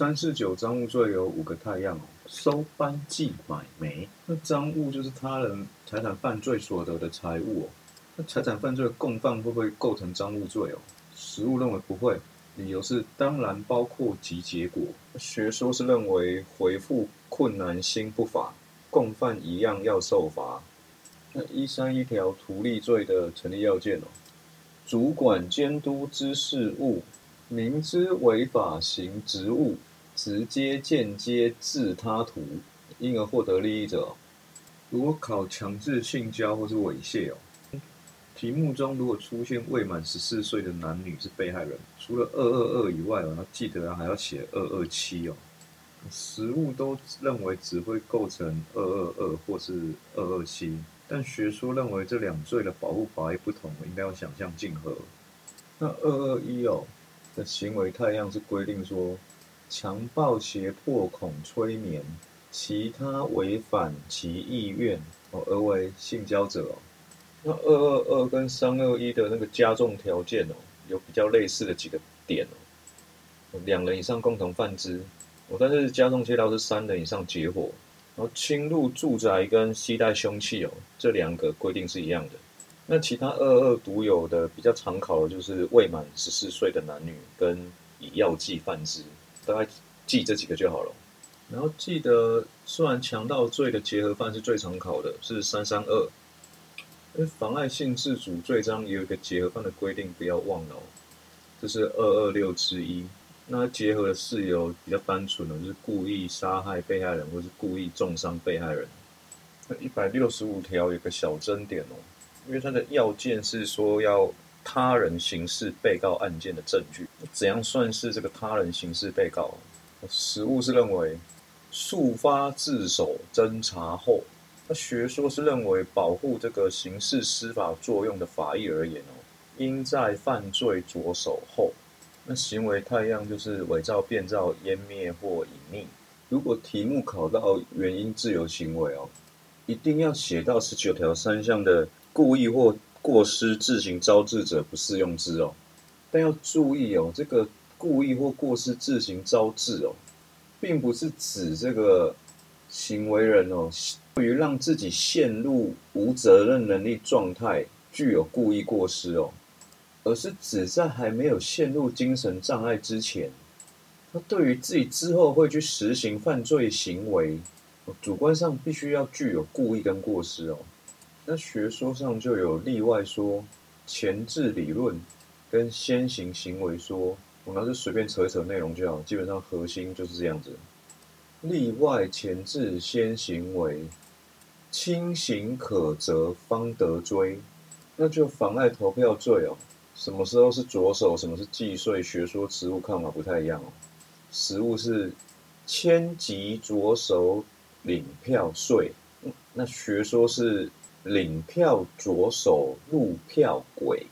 三四九赃物罪有五个太阳哦，收班寄买煤。那赃物就是他人财产犯罪所得的财物哦。那财产犯罪的共犯会不会构成赃物罪哦？实务认为不会，理由是当然包括及结果。学说是认为回复困难心不法，共犯一样要受罚。那一三一条图利罪的成立要件哦，主管监督之事务。明知违法行职务，直接间接致他图，因而获得利益者，如果考强制性交或是猥亵哦，题目中如果出现未满十四岁的男女是被害人，除了二二二以外哦，那记得还要写二二七哦。实务都认为只会构成二二二或是二二七，但学说认为这两罪的保护法益不同，应该要想象竞合。那二二一哦。的行为太阳是规定说，强暴、胁迫、恐催眠，其他违反其意愿哦而为性交者哦。那二二二跟三二一的那个加重条件哦，有比较类似的几个点哦。两人以上共同犯之哦，但是加重切到是三人以上结伙，然后侵入住宅跟携带凶器哦，这两个规定是一样的。那其他二二独有的比较常考的就是未满十四岁的男女跟以药剂犯之，大概记这几个就好了。然后记得，虽然强盗罪的结合犯是最常考的，是三三二。因为妨碍性自主罪章也有一个结合犯的规定，不要忘了哦。这是二二六之一。那结合的事由比较单纯的，就是故意杀害被害人或是故意重伤被害人。那一百六十五条有个小争点哦。因为它的要件是说要他人刑事被告案件的证据，怎样算是这个他人刑事被告？实务是认为，速发自首侦查后，那学说是认为保护这个刑事司法作用的法益而言哦，应在犯罪着手后。那行为太样就是伪造、变造、湮灭或隐匿。如果题目考到原因自由行为哦，一定要写到十九条三项的。故意或过失自行招致者不适用之哦，但要注意哦，这个故意或过失自行招致哦，并不是指这个行为人哦，对于让自己陷入无责任能力状态具有故意过失哦，而是指在还没有陷入精神障碍之前，他对于自己之后会去实行犯罪行为，主观上必须要具有故意跟过失哦。那学说上就有例外说，前置理论跟先行行为说，我们就随便扯一扯内容就好，基本上核心就是这样子。例外前置先行为，轻刑可责方得追，那就妨碍投票罪哦。什么时候是着手，什么是计税？学说实务看法不太一样哦。实务是迁级着手领票税，那学说是。领票左手入票轨。